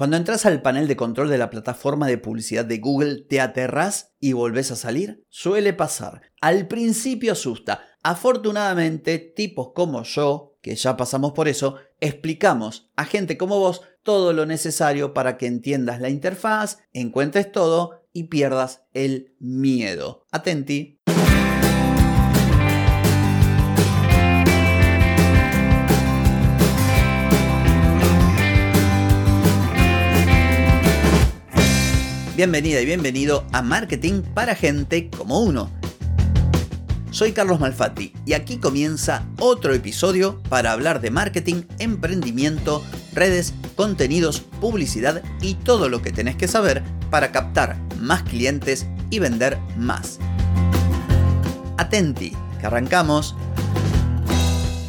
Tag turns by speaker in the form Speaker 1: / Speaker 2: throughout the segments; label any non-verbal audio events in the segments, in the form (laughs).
Speaker 1: Cuando entras al panel de control de la plataforma de publicidad de Google, te aterras y volvés a salir. Suele pasar. Al principio asusta. Afortunadamente, tipos como yo, que ya pasamos por eso, explicamos a gente como vos todo lo necesario para que entiendas la interfaz, encuentres todo y pierdas el miedo. Atenti. Bienvenida y bienvenido a Marketing para gente como uno. Soy Carlos Malfatti y aquí comienza otro episodio para hablar de marketing, emprendimiento, redes, contenidos, publicidad y todo lo que tenés que saber para captar más clientes y vender más. Atenti, que arrancamos.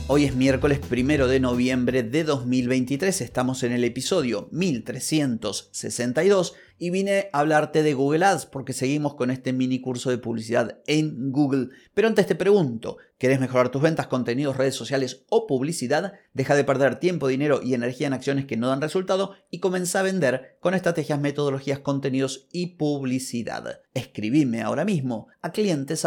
Speaker 1: Hoy es miércoles primero de noviembre de 2023, estamos en el episodio 1362 y vine a hablarte de Google Ads porque seguimos con este mini curso de publicidad en Google. Pero antes te pregunto, ¿querés mejorar tus ventas, contenidos, redes sociales o publicidad? Deja de perder tiempo, dinero y energía en acciones que no dan resultado y comienza a vender con estrategias, metodologías, contenidos y publicidad. Escribime ahora mismo a clientes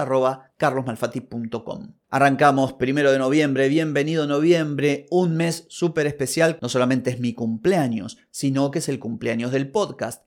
Speaker 1: Arrancamos primero de noviembre, bienvenido noviembre, un mes súper especial. No solamente es mi cumpleaños, sino que es el cumpleaños del podcast.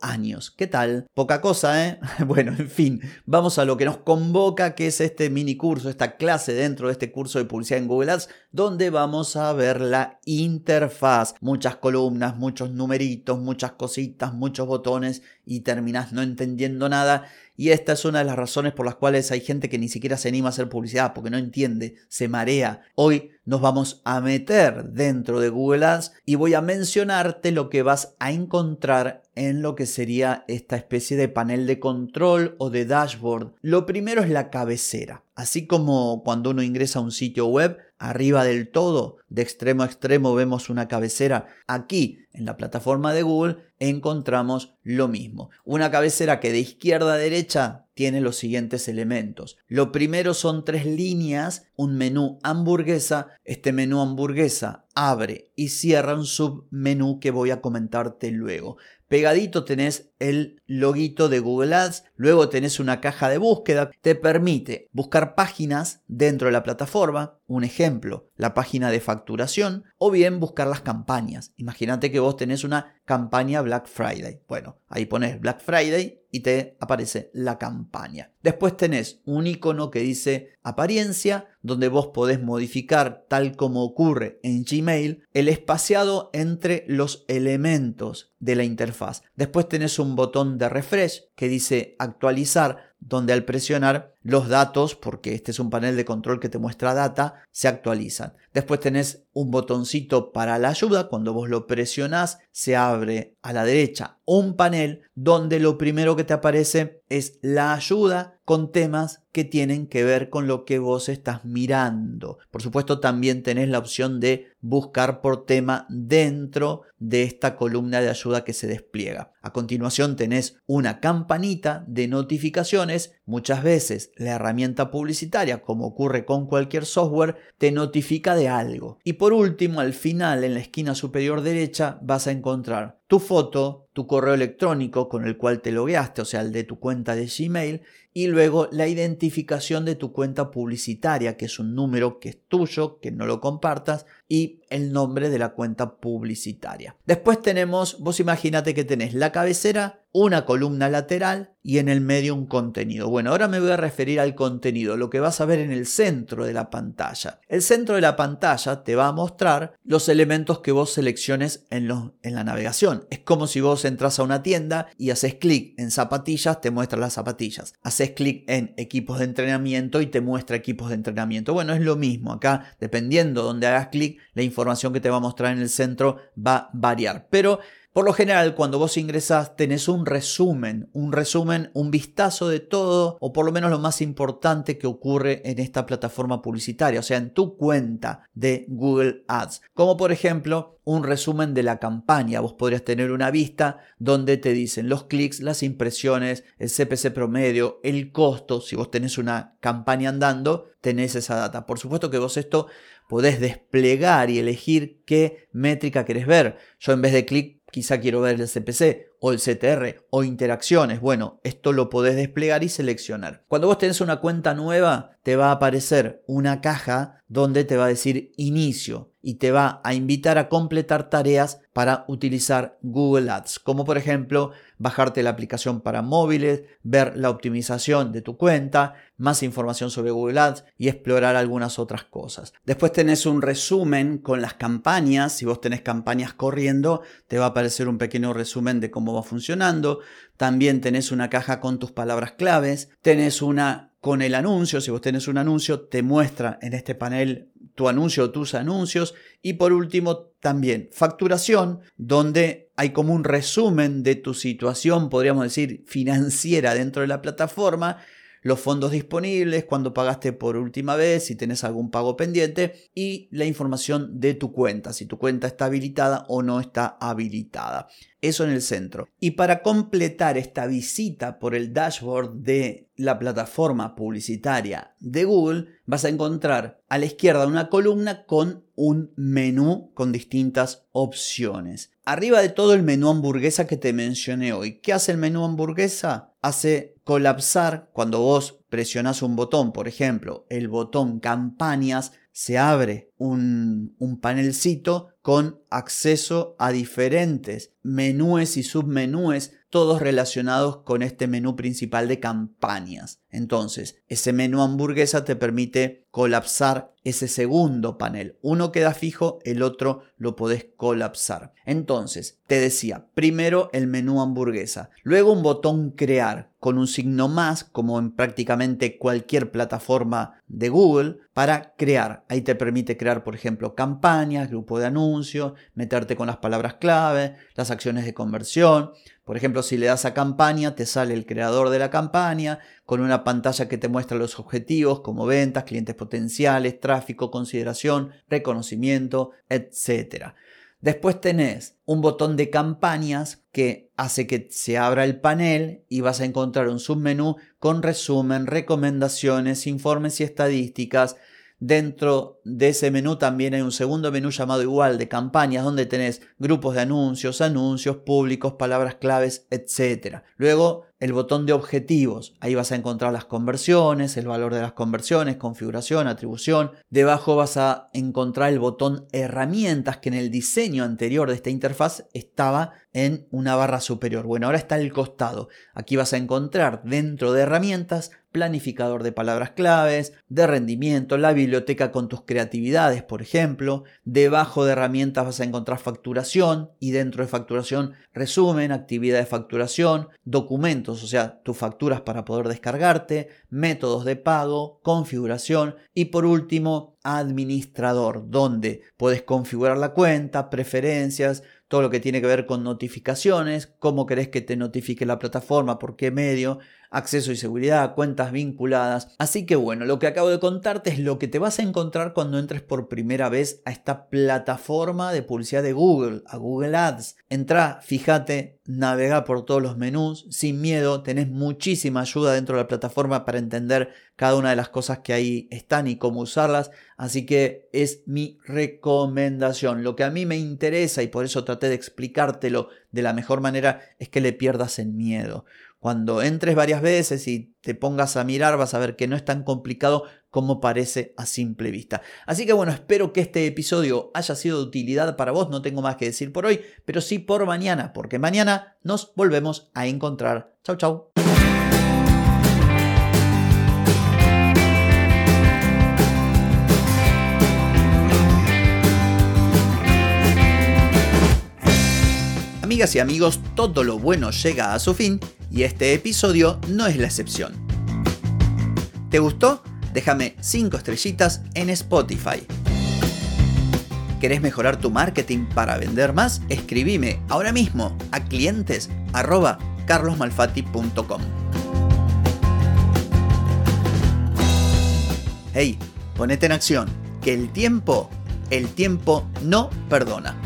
Speaker 1: Años. ¿Qué tal? Poca cosa, ¿eh? (laughs) Bueno, en fin, vamos a lo que nos convoca, que es este mini curso, esta clase dentro de este curso de publicidad en Google Ads, donde vamos a ver la interfaz. Muchas columnas, muchos numeritos, muchas cositas, muchos botones y terminas no entendiendo nada y esta es una de las razones por las cuales hay gente que ni siquiera se anima a hacer publicidad porque no entiende, se marea. Hoy nos vamos a meter dentro de Google Ads y voy a mencionarte lo que vas a encontrar en lo que sería esta especie de panel de control o de dashboard. Lo primero es la cabecera. Así como cuando uno ingresa a un sitio web, arriba del todo, de extremo a extremo vemos una cabecera. Aquí, en la plataforma de Google, encontramos lo mismo. Una cabecera que de izquierda a derecha tiene los siguientes elementos. Lo primero son tres líneas, un menú hamburguesa. Este menú hamburguesa abre y cierra un submenú que voy a comentarte luego. Pegadito tenés el loguito de Google Ads, luego tenés una caja de búsqueda, te permite buscar páginas dentro de la plataforma, un ejemplo, la página de facturación, o bien buscar las campañas. Imagínate que vos tenés una campaña Black Friday. Bueno, ahí pones Black Friday y te aparece la campaña. Después tenés un icono que dice apariencia, donde vos podés modificar, tal como ocurre en Gmail, el espaciado entre los elementos de la interfaz. Después tenés un botón de refresh que dice actualizar donde al presionar los datos, porque este es un panel de control que te muestra data, se actualizan. Después tenés un botoncito para la ayuda, cuando vos lo presionás se abre a la derecha un panel donde lo primero que te aparece es la ayuda con temas que tienen que ver con lo que vos estás mirando. Por supuesto también tenés la opción de buscar por tema dentro de esta columna de ayuda que se despliega. A continuación tenés una campanita de notificaciones. Muchas veces la herramienta publicitaria, como ocurre con cualquier software, te notifica de algo. Y por último, al final, en la esquina superior derecha, vas a encontrar tu foto, tu correo electrónico con el cual te logueaste, o sea, el de tu cuenta de Gmail, y luego la identificación de tu cuenta publicitaria, que es un número que es tuyo, que no lo compartas, y el nombre de la cuenta publicitaria. Después tenemos, vos imagínate que tenés la cabecera, una columna lateral y en el medio un contenido. Bueno, ahora me voy a referir al contenido, lo que vas a ver en el centro de la pantalla. El centro de la pantalla te va a mostrar los elementos que vos selecciones en, en la navegación. Es como si vos entras a una tienda y haces clic en zapatillas, te muestra las zapatillas. Haces clic en equipos de entrenamiento y te muestra equipos de entrenamiento. Bueno, es lo mismo. Acá, dependiendo donde hagas clic, la información que te va a mostrar en el centro va a variar. Pero por lo general, cuando vos ingresás, tenés un resumen, un resumen, un vistazo de todo, o por lo menos lo más importante que ocurre en esta plataforma publicitaria, o sea, en tu cuenta de Google Ads. Como por ejemplo, un resumen de la campaña. Vos podrías tener una vista donde te dicen los clics, las impresiones, el CPC promedio, el costo. Si vos tenés una campaña andando, tenés esa data. Por supuesto que vos esto podés desplegar y elegir qué métrica querés ver. Yo en vez de clic quizá quiero ver el CPC o el CTR o interacciones. Bueno, esto lo podés desplegar y seleccionar. Cuando vos tenés una cuenta nueva, te va a aparecer una caja donde te va a decir inicio y te va a invitar a completar tareas para utilizar Google Ads, como por ejemplo bajarte la aplicación para móviles, ver la optimización de tu cuenta, más información sobre Google Ads y explorar algunas otras cosas. Después tenés un resumen con las campañas, si vos tenés campañas corriendo, te va a aparecer un pequeño resumen de cómo va funcionando. También tenés una caja con tus palabras claves, tenés una con el anuncio, si vos tenés un anuncio, te muestra en este panel tu anuncio o tus anuncios. Y por último, también facturación, donde hay como un resumen de tu situación, podríamos decir, financiera dentro de la plataforma los fondos disponibles, cuando pagaste por última vez, si tenés algún pago pendiente y la información de tu cuenta, si tu cuenta está habilitada o no está habilitada. Eso en el centro. Y para completar esta visita por el dashboard de la plataforma publicitaria de Google, vas a encontrar a la izquierda una columna con un menú con distintas opciones. Arriba de todo el menú hamburguesa que te mencioné hoy. ¿Qué hace el menú hamburguesa? Hace colapsar cuando vos presionás un botón, por ejemplo, el botón campañas, se abre un, un panelcito con acceso a diferentes menúes y submenúes todos relacionados con este menú principal de campañas. Entonces, ese menú hamburguesa te permite colapsar ese segundo panel. Uno queda fijo, el otro lo podés colapsar. Entonces, te decía, primero el menú hamburguesa, luego un botón crear con un signo más, como en prácticamente cualquier plataforma de Google, para crear. Ahí te permite crear, por ejemplo, campañas, grupo de anuncios, meterte con las palabras clave, las acciones de conversión. Por ejemplo, si le das a campaña, te sale el creador de la campaña con una pantalla que te muestra los objetivos como ventas, clientes potenciales, tráfico, consideración, reconocimiento, etc. Después tenés un botón de campañas que hace que se abra el panel y vas a encontrar un submenú con resumen, recomendaciones, informes y estadísticas, Dentro de ese menú también hay un segundo menú llamado igual de campañas donde tenés grupos de anuncios, anuncios públicos, palabras claves, etc. Luego el botón de objetivos. Ahí vas a encontrar las conversiones, el valor de las conversiones, configuración, atribución. Debajo vas a encontrar el botón herramientas que en el diseño anterior de esta interfaz estaba en una barra superior. Bueno, ahora está al costado. Aquí vas a encontrar dentro de herramientas planificador de palabras claves, de rendimiento, la biblioteca con tus creatividades, por ejemplo. Debajo de herramientas vas a encontrar facturación y dentro de facturación resumen, actividad de facturación, documentos o sea, tus facturas para poder descargarte, métodos de pago, configuración y por último, administrador, donde puedes configurar la cuenta, preferencias, todo lo que tiene que ver con notificaciones, cómo querés que te notifique la plataforma, por qué medio, acceso y seguridad, cuentas vinculadas. Así que bueno, lo que acabo de contarte es lo que te vas a encontrar cuando entres por primera vez a esta plataforma de publicidad de Google, a Google Ads. Entra, fíjate, navega por todos los menús sin miedo, tenés muchísima ayuda dentro de la plataforma para entender cada una de las cosas que ahí están y cómo usarlas. Así que es mi recomendación. Lo que a mí me interesa y por eso traté de explicártelo de la mejor manera es que le pierdas el miedo. Cuando entres varias veces y te pongas a mirar vas a ver que no es tan complicado como parece a simple vista. Así que bueno, espero que este episodio haya sido de utilidad para vos. No tengo más que decir por hoy, pero sí por mañana, porque mañana nos volvemos a encontrar. Chau, chau. Amigas y amigos, todo lo bueno llega a su fin y este episodio no es la excepción. ¿Te gustó? Déjame 5 estrellitas en Spotify. ¿Querés mejorar tu marketing para vender más? Escribime ahora mismo a clientes. Hey, ponete en acción, que el tiempo, el tiempo no perdona.